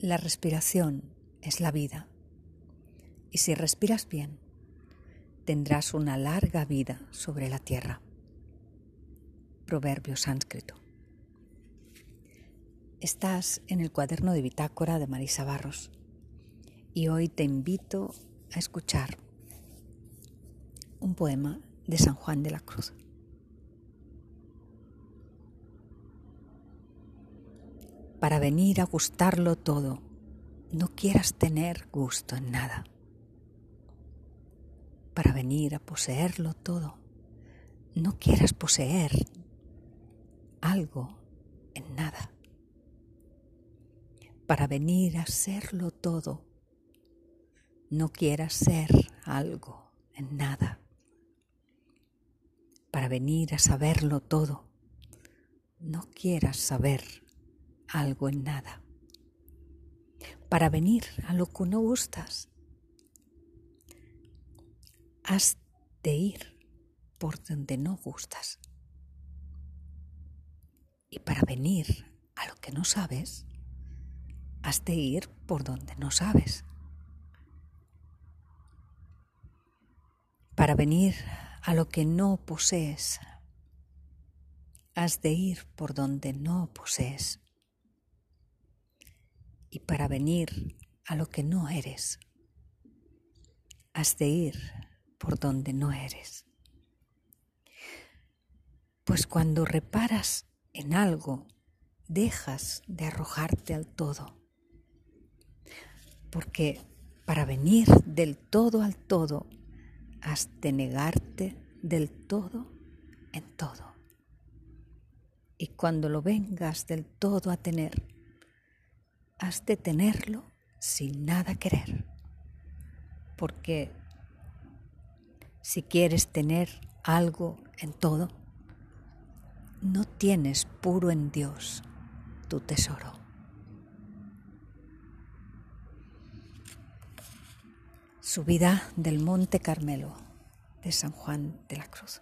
La respiración es la vida. Y si respiras bien, tendrás una larga vida sobre la tierra. Proverbio sánscrito. Estás en el cuaderno de bitácora de Marisa Barros y hoy te invito a escuchar un poema de San Juan de la Cruz. Para venir a gustarlo todo, no quieras tener gusto en nada. Para venir a poseerlo todo, no quieras poseer algo en nada. Para venir a serlo todo, no quieras ser algo en nada. Para venir a saberlo todo, no quieras saber algo en nada. Para venir a lo que no gustas, has de ir por donde no gustas. Y para venir a lo que no sabes, has de ir por donde no sabes. Para venir a lo que no posees, has de ir por donde no posees y para venir a lo que no eres, has de ir por donde no eres. Pues cuando reparas en algo, dejas de arrojarte al todo. Porque para venir del todo al todo, has de negarte del todo en todo. Y cuando lo vengas del todo a tener, has de tenerlo sin nada querer. Porque si quieres tener algo en todo, no tienes puro en Dios tu tesoro. Subida del Monte Carmelo de San Juan de la Cruz.